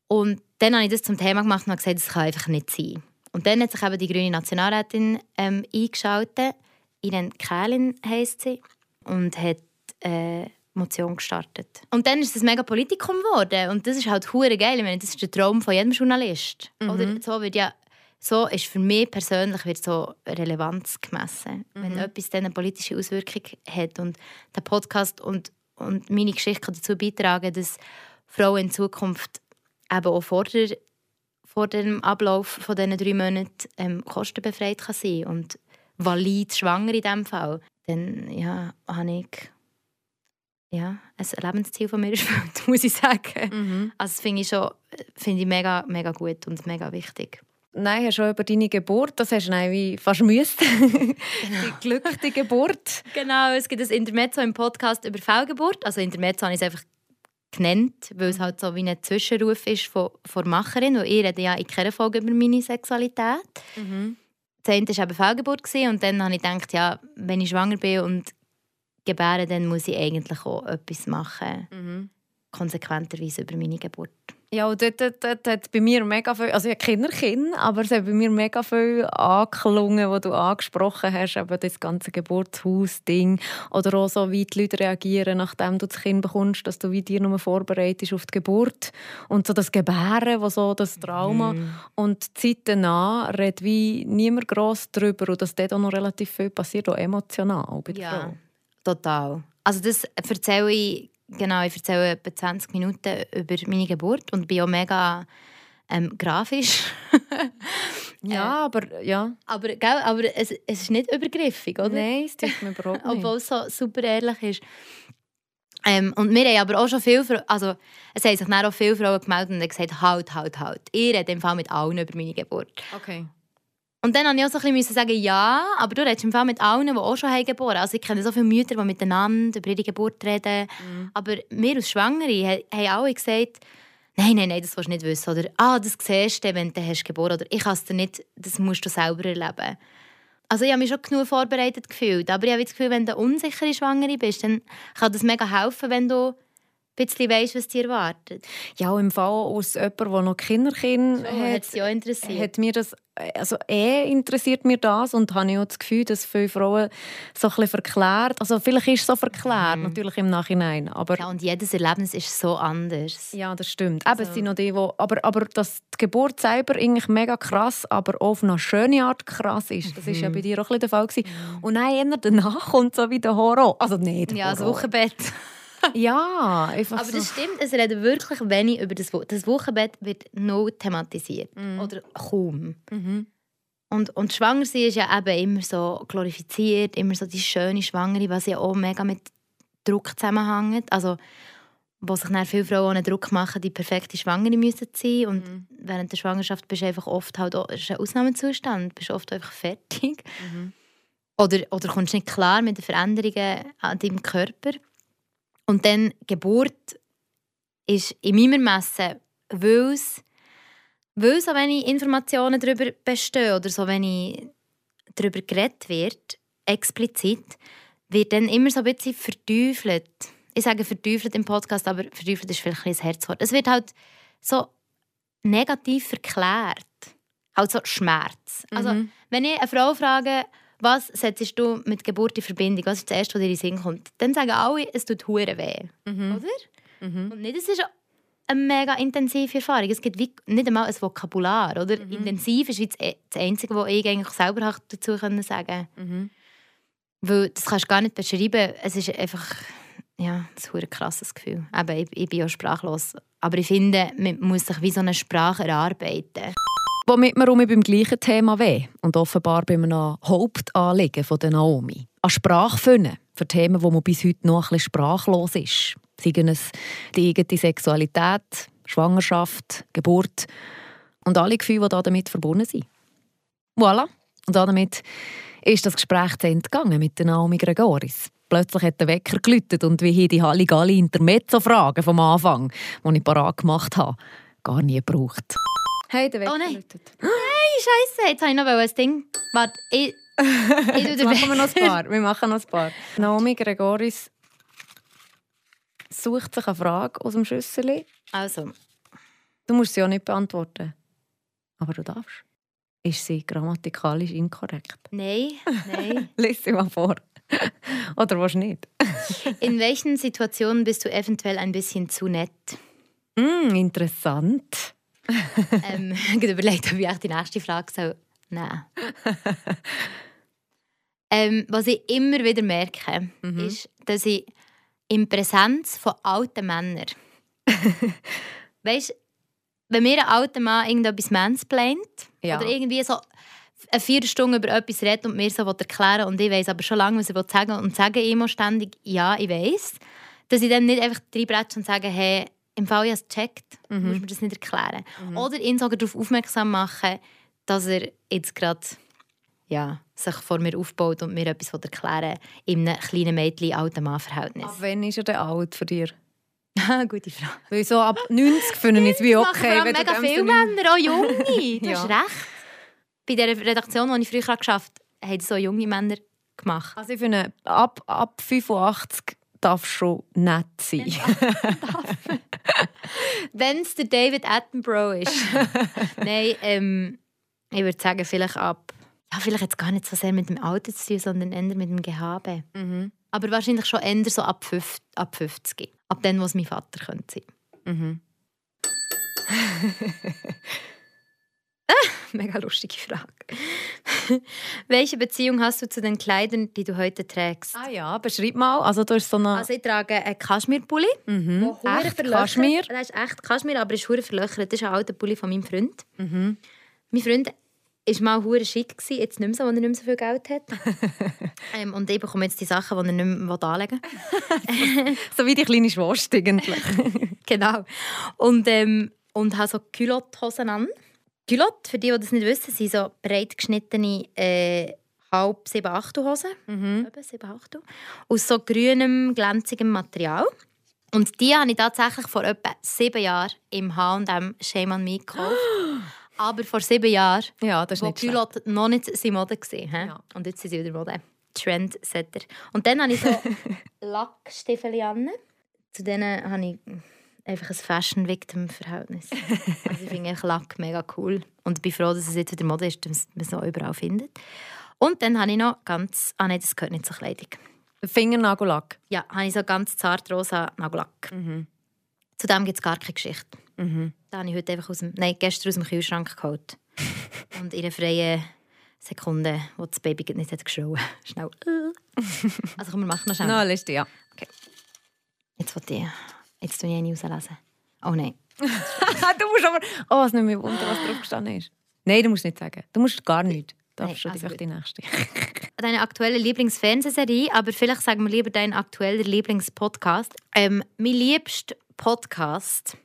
Und dann habe ich das zum Thema gemacht und habe gesagt, das kann einfach nicht sein. Und dann hat sich eben die grüne Nationalrätin ähm, eingeschaltet. Irene Kählin heisst sie. Und hat äh, Motion gestartet. Und dann ist es ein mega Politikum geworden. Und das ist halt hure geil. Ich meine, das ist der Traum von jedem Journalist. Mhm. Oder so wird ja so ist für mich persönlich wird so Relevanz gemessen. Mhm. Wenn etwas dann eine politische Auswirkung hat und der Podcast und, und meine Geschichte dazu beitragen, dass Frauen in Zukunft eben auch vor, der, vor dem Ablauf von diesen drei Monaten ähm, kostenbefreit kann sein und valid schwanger in diesem Fall, dann ja, habe ich ja, ein Lebensziel von mir erfüllt, muss ich sagen. Mhm. Also das finde ich schon finde ich mega, mega gut und mega wichtig. Nein, hast du über deine Geburt, das hast du wie fast müsst. Genau. Die glückliche Geburt. Genau, es gibt ein Intermezzo im Podcast über Fehlgeburt. Also Intermezzo habe ich es einfach genannt, weil es halt so wie ein Zwischenruf ist von, von Macherin, weil ich rede ja in keiner Folge über meine Sexualität. Mhm. Das eine war eben Fehlgeburt und dann habe ich gedacht, ja, wenn ich schwanger bin und gebäre, dann muss ich eigentlich auch etwas machen. Mhm. Konsequenterweise über meine Geburt. Ja, und dort, dort, dort hat bei mir mega viel, also ich kenne Kinder, aber es hat bei mir mega viel angeklungen, was du angesprochen hast, eben das ganze Geburtshaus-Ding oder auch so, wie die Leute reagieren, nachdem du das Kind bekommst, dass du wie dir nur vorbereitest auf die Geburt und so das Gebären, wo so das Trauma mhm. und die Zeit danach redet wie niemand gross darüber und dass dort auch noch relativ viel passiert, auch emotional bei der ja. Frau. Total. Also das erzähle ich, genau, ich erzähle etwa 20 Minuten über meine Geburt und bin auch mega ähm, grafisch. ja, äh, aber ja. Aber, gell, aber es, es ist nicht übergriffig, oder? Nein, es tut mir überhaupt nicht. Obwohl es so super ehrlich ist. Ähm, und wir haben aber auch schon viel, also es haben sich dann auch viele Frauen gemeldet und gesagt, halt, halt, halt. Ich rede im Fall mit allen über meine Geburt. Okay. Und dann musste ich auch so ein bisschen sagen, ja, aber du redest im Fall mit allen, die auch schon haben geboren Also ich kenne so viele Mütter, die miteinander über ihre Geburt reden. Mhm. Aber wir als Schwangere haben alle gesagt, nein, nein, nein, das willst du nicht wissen. Oder, ah, das siehst du, wenn du hast geboren Oder ich kann es dir nicht, das musst du selber erleben. Also ich habe mich schon genug vorbereitet gefühlt. Aber ich habe das Gefühl, wenn du unsichere Schwangere bist, dann kann das mega helfen, wenn du bisschen weißt, was dich erwartet. Ja, im Fall aus jemandem, der noch Kinderkind so, hat, hat, ja interessiert. hat mir das, also eh interessiert mir das und habe ich auch das Gefühl, dass viele Frauen so ein bisschen verklärt, also vielleicht ist es so verklärt, mhm. natürlich im Nachhinein, aber... Ja, und jedes Erlebnis ist so anders. Ja, das stimmt. Also. Eben, es sind noch die, die, aber, aber dass die Geburt selber eigentlich mega krass, aber auf eine schöne Art krass ist, das war ja mhm. bei dir auch ein bisschen der Fall. Mhm. Und dann danach kommt so wie der Horror. Also nicht Ja, das Wochenbett. ja, einfach Aber das stimmt, es redet wirklich wenig über das Wochenbett. Das Wochenbett wird noch thematisiert. Mhm. Oder kaum. Mhm. Und, und schwanger sein ist ja eben immer so glorifiziert, immer so die schöne Schwangere, was ja auch mega mit Druck zusammenhängt. Also, wo sich dann viele Frauen einen Druck machen, die perfekte Schwangere müssen sein. Und mhm. während der Schwangerschaft bist du einfach oft halt auch, ist ein Ausnahmezustand, bist oft einfach fertig. Mhm. Oder, oder kommst nicht klar mit den Veränderungen an deinem Körper. Und dann Geburt ist in meinem Ermessen, weil es, weil so wenig Informationen darüber bestehen oder so wenig darüber geredet wird, explizit, wird dann immer so ein bisschen verteufelt. Ich sage verteufelt im Podcast, aber verteufelt ist vielleicht ein Herzwort. Es wird halt so negativ verklärt. Halt so Schmerz. Also, mhm. Also, wenn ich eine Frau frage, was setzt du mit Geburt in Verbindung? Was ist das Erste, was dir in den Sinn kommt? Dann sagen alle, es tut hure weh. Mhm. Oder? Mhm. Und nicht, es ist eine mega intensive Erfahrung. Es gibt nicht einmal ein Vokabular. Oder? Mhm. Intensiv ist wie das e-, Einzige, was ich eigentlich selber dazu sagen kann. Mhm. Weil das kannst du gar nicht beschreiben. Es ist einfach ja, ein ein krasses Gefühl. Eben, ich, ich bin ja sprachlos. Aber ich finde, man muss sich wie so eine Sprache erarbeiten. Womit wir um beim gleichen Thema weh und offenbar bei einem Hauptanliegen von der Naomi. An Sprachfinden für Themen, wo man bis heute noch ein sprachlos ist. Seien es die eigene Sexualität, Schwangerschaft, Geburt und alle Gefühle, die damit verbunden sind. Voilà. Und damit ist das Gespräch zu Ende gegangen mit der Naomi Gregoris. Plötzlich hat der Wecker geläutet und wie hier die Halligalli Intermezzo-Fragen vom Anfang, die ich parat gemacht habe, gar nie gebraucht. Hey, der Wecker Oh nein. läutet. Scheiße, jetzt habe ich noch ein Ding. Warte, ich. ich machen wir noch ein paar. Wir machen noch ein paar. Naomi Gregoris sucht sich eine Frage aus dem Schüssel. Also, Du musst sie auch nicht beantworten. Aber du darfst. Ist sie grammatikalisch inkorrekt? nein, nein. Lies sie mal vor. Oder was nicht? In welchen Situationen bist du eventuell ein bisschen zu nett? Mm, interessant. ähm, ich habe überlegt, ob ich die nächste Frage soll. Nein. ähm, was ich immer wieder merke, ist, dass ich in Präsenz von alten Männern. weißt wenn mir ein alter Mann irgendetwas mansplaint Ja. oder irgendwie so eine vier Stunden über etwas redet und mir so erklären will, und ich weiß aber schon lange, was er sagen will und sage immer ständig, ja, ich weiß, dass ich dann nicht einfach reinbretsche und sage, hey, im Fall, ich habe es gecheckt, Mhm. musst du mir das nicht erklären. Oder ihn sogar darauf aufmerksam machen, dass er jetzt gerade ja, sich vor mir aufbaut und mir etwas erklären will, in einem kleinen Mädchen-alten-Mann-Verhältnis. Ab wann ist er denn alt für dich? Gute Frage. Weil so ab 90 finde ich es wie okay. wenn mega viele Männer, auch junge. Du Ja. hast recht. Bei der Redaktion, die ich früher geschafft habe, haben so junge Männer gemacht. Also ich finde, ab, ab 85 darf schon nett sein. Wenn es der David Attenborough ist. Nein, ähm, ich würde sagen, vielleicht ab. Ja, vielleicht jetzt gar nicht so sehr mit dem Alter zu tun, sondern eher mit dem Gehabe. Mhm. Aber wahrscheinlich schon eher so ab, fünf, ab 50. Ab dann, was mein Vater könnte sein. Mhm. Mega lustige Frage. Welche Beziehung hast du zu den Kleidern, die du heute trägst? Ah ja, beschreib mal. Also du hast so eine... Also ich trage einen Kaschmirpulli. mhm. Echt Kaschmir? Der ist echt Kaschmir, aber ist hure verlöchert. Das ist ein alter Pulli von meinem Freund. Mhm. Mein Freund war mal hure schick, gewesen, jetzt nicht mehr so, weil er nicht mehr so viel Geld hat. ähm, und ich bekomme jetzt die Sachen, die er nicht mehr anlegen will. So wie die kleine Schwester eigentlich. Genau. Und, ähm, und habe so Culotte-Hosen an. Culotte, für die, die das nicht wissen, sind so breit geschnittene äh, halb 7 8 Hosen. Mhm. Eben 7 8 Aus so grünem, glänzigem Material. Und die habe ich tatsächlich vor etwa sieben Jahren im H&M Shame on Me gekauft. Aber vor sieben Jahren, Ja, das ist wo nicht schlecht. Culotte noch nicht in Mode war. Ja. Und jetzt sind sie wieder Mode. Trendsetter. Und dann habe ich so Lackstiefel an. Zu denen habe ich einfach ein Fashion-Victim-Verhältnis. Also ich finde Lack mega cool. Und bin froh, dass es jetzt wieder Mode ist, dass man es noch überall findet. Und dann habe ich noch ganz... Ah nein, das gehört nicht zur Kleidung. Fingernagellack. Ja, habe ich so ganz zart rosa Nagellack. Zu dem gibt es gar keine Geschichte. Mhm. Da habe ich heute einfach aus dem... Nein, gestern aus dem Kühlschrank geholt. Und in einer freien Sekunde, wo das Baby nicht hat geschrien Schnell. Also komm, wir machen noch schnell. Na, Liste, ja. Jetzt will ich... Jetzt tue ich eine rauslesen. Oh nein. du musst aber... Oh, es nimmt mich wunder, was drauf gestanden ist. Nein, du musst nicht sagen. Du musst gar nichts. Du darfst schon also einfach die nächste. Deine aktuelle Lieblingsfernsehserie, aber vielleicht sagen wir lieber deinen aktuellen Lieblingspodcast. Ähm, mein liebster Podcast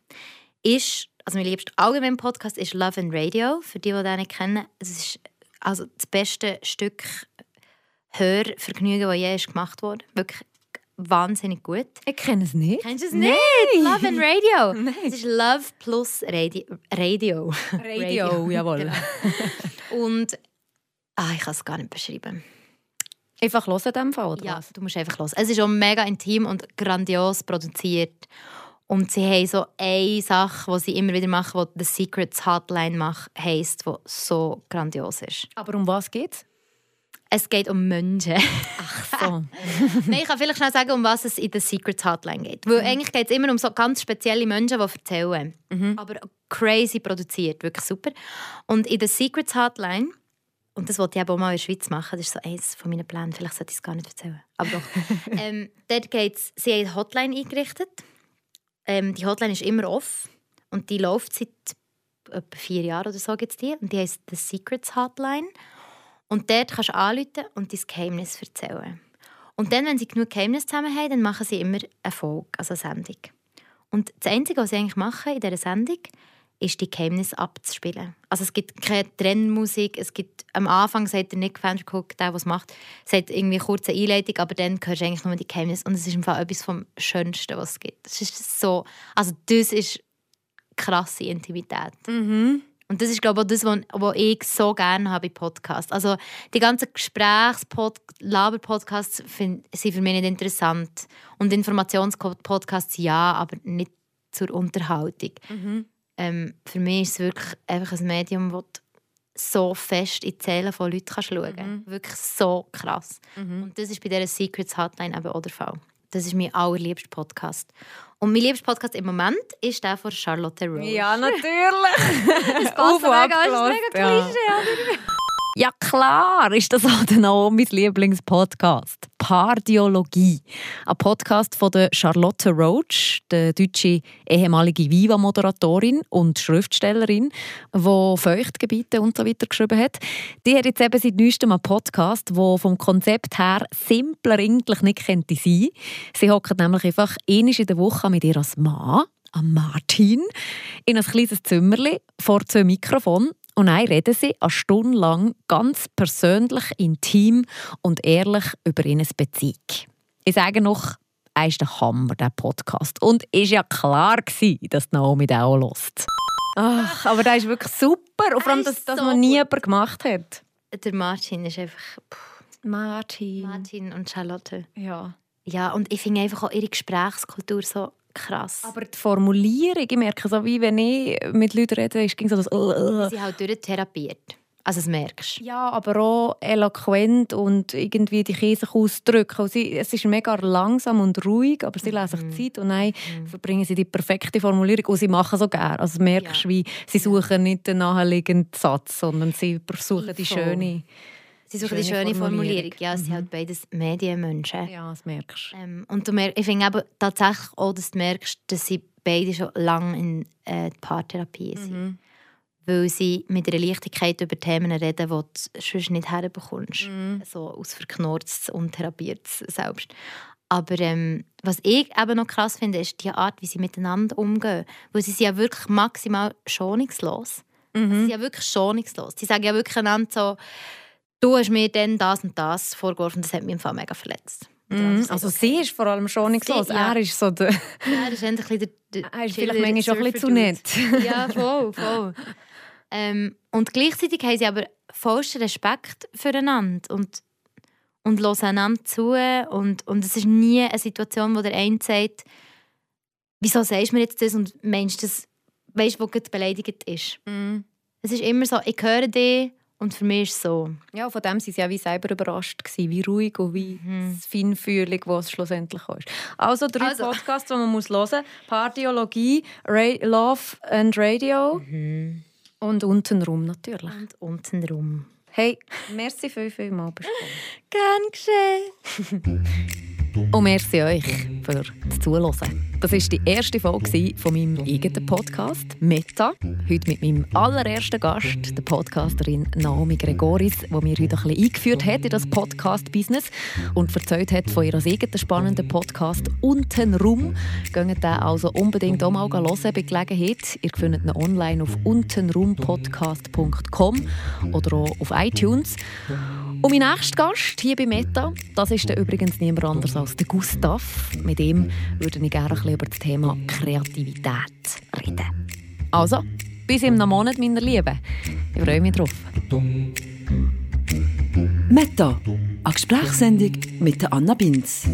ist, also mein liebster allgemein Podcast ist Love and Radio. Für die, die den nicht kennen, es ist also das beste Stück Hörvergnügen, das je ist gemacht wurde. Wirklich wahnsinnig gut. Ich kenne es nicht. Kennst du es nicht? Love and Radio. Es ist Love plus Radio. Radio. Radio, jawohl. Genau. Und ah, ich kann es gar nicht beschreiben. Einfach hören in dem Fall, oder Ja, was? du musst einfach los. Es ist auch mega intim und grandios produziert. Und sie haben so eine Sache, die sie immer wieder machen, die The Secrets Hotline macht, heisst, die so grandios ist. Aber um was geht's? Es geht um Menschen. So. Nein, ich kann vielleicht schnell sagen, um was es in The Secrets Hotline geht. Weil eigentlich geht es immer um so ganz spezielle Menschen, die erzählen. Aber crazy produziert, wirklich super. Und in The Secrets Hotline, und das wollte ich eben auch mal in der Schweiz machen, das ist so eines von meinen Plänen, vielleicht sollte ich es gar nicht erzählen. Aber doch. ähm, dort geht's, sie haben eine Hotline eingerichtet. Ähm, die Hotline ist immer off und die läuft seit etwa vier Jahren oder so gibt's die. Und die heisst The Secrets Hotline. Und dort kannst du anrufen und dein Geheimnis erzählen. Und dann, wenn sie genug Geheimnisse zusammen haben, dann machen sie immer eine Folge, also eine Sendung. Und das Einzige, was sie eigentlich machen in dieser Sendung, ist, die Geheimnisse abzuspielen. Also es gibt keine Trennmusik, es gibt, am Anfang sagt der Nick Vandercook, der, es macht, sagt irgendwie eine kurze Einleitung, aber dann hörst du eigentlich nur die Geheimnisse. Und es ist im Fall etwas vom Schönsten, was es gibt. Es ist so, also das ist krasse Intimität. mhm. Und das ist, glaube ich, auch das, was ich so gerne habe bei Podcasts. Also die ganzen Gesprächs-, Laber-Podcasts sind für mich nicht interessant. Und Informationspodcasts ja, aber nicht zur Unterhaltung. Mhm. Ähm, für mich ist es wirklich einfach ein Medium, das so fest in die Seelen von Leuten kannst schauen kannst. Mhm. Wirklich so krass. Mhm. Und das ist bei dieser Secrets Hotline eben auch der Fall. Das ist mein allerliebster Podcast. Und mein liebster Podcast im Moment ist der von Charlotte Rose. Ja, natürlich. das passt mega, ist mega Klischee, ja. Klar ist das auch Naomis Lieblingspodcast. Pardiologie. Ein Podcast von der Charlotte Roach, der deutschen ehemalige Viva-Moderatorin und Schriftstellerin, die Feuchtgebiete und so weiter geschrieben hat. Die hat jetzt eben seit neuestem einen Podcast, der vom Konzept her simpler eigentlich nicht könnte sein. Sie hockt nämlich einfach einmal in der Woche mit ihr als Mann am Martin in ein kleines Zimmerli vor zwei Mikrofonen und dann reden sie eine Stunde lang ganz persönlich, intim und ehrlich über ihre Beziehung. Ich sage noch, er ist der Hammer, der Podcast. Und es war ja klar, dass Naomi den auch hört. Ach, aber der ist wirklich super. Und vor allem, dass das so noch nie jemand gemacht hat. Der Martin ist einfach... Pff. Martin. Martin und Charlotte. Ja. Ja, und ich finde einfach auch ihre Gesprächskultur so krass. Aber die Formulierung, ich merke so, wie wenn ich mit Leuten rede, ist so das uh, Sie halt durchtherapiert. Also das merkst du. Ja, aber auch eloquent und irgendwie die Käse ausdrücken. Sie, es ist mega langsam und ruhig, aber sie lassen sich mhm. Zeit und dann mhm. verbringen sie die perfekte Formulierung und sie machen so gerne. Also merkst, ja. wie sie suchen nicht den naheliegenden Satz, sondern sie versuchen die schöne Sie suchen schöne schöne Formulierung. Ja, sie mhm. sind beides Medienmenschen. Ja, das merkst du. Ähm, und du merkst, ich finde aber tatsächlich auch, dass du merkst, dass sie beide schon lange in äh, Paartherapie sind. Mhm. Weil sie mit einer Leichtigkeit über Themen reden, die du sonst nicht herbekommst. Mhm. So aus verknorztes, untherapiertes Selbst. Aber ähm, was ich eben noch krass finde, ist die Art, wie sie miteinander umgehen. Weil sie sind ja wirklich maximal schonungslos. Mhm. Sie sind ja wirklich schonungslos. Sie sagen ja wirklich einander so, du hast mir dann das und das vorgeworfen, das hat mich im Fall mega verletzt. Mhm. Also okay. sie ist vor allem schon nicht so. Ja. Er ist so der... Er ist ein der, der Er ist vielleicht manchmal schon ein bisschen zu nett. ja, voll, voll. ähm, und gleichzeitig haben sie aber vollsten Respekt füreinander und, und hören einander zu. Und, und es ist nie eine Situation, wo der eine sagt, wieso sagst du mir jetzt das und meinst das, weißt du, wo beleidigt ist. Mhm. Es ist immer so, ich höre dich und für mich ist es so. Ja, von dem waren sie ja wie selber überrascht, gewesen, wie ruhig und wie mhm. feinfühlig was schlussendlich ist. Also drei also. Podcasts, die man muss hören muss. Pardiologie, Ra Love and Radio mhm. und Untenrum natürlich. Und Untenrum. Hey, merci viel, viel mal. Gern geschehen. Und merci euch für das Zuhören. Das war die erste Folge von meinem eigenen Podcast «Meta». Heute mit meinem allerersten Gast, der Podcasterin Naomi Gregoris, die mir heute ein bisschen eingeführt hat in das Podcast-Business und erzählt hat von ihrem eigenen spannenden Podcast «Untenrum». Geht den also unbedingt auch mal hören bei Gelegenheit. Ihr findet ihn online auf untenrumpodcast.com oder auch auf iTunes. Und mein nächster Gast hier bei Meta, das ist übrigens niemand anders als der Gustav. Mit ihm würde ich gerne ein bisschen über das Thema Kreativität reden. Also, bis im Monat, meine Lieben. Ich freue mich drauf. Meta, eine Gesprächssendung mit Anna Binz.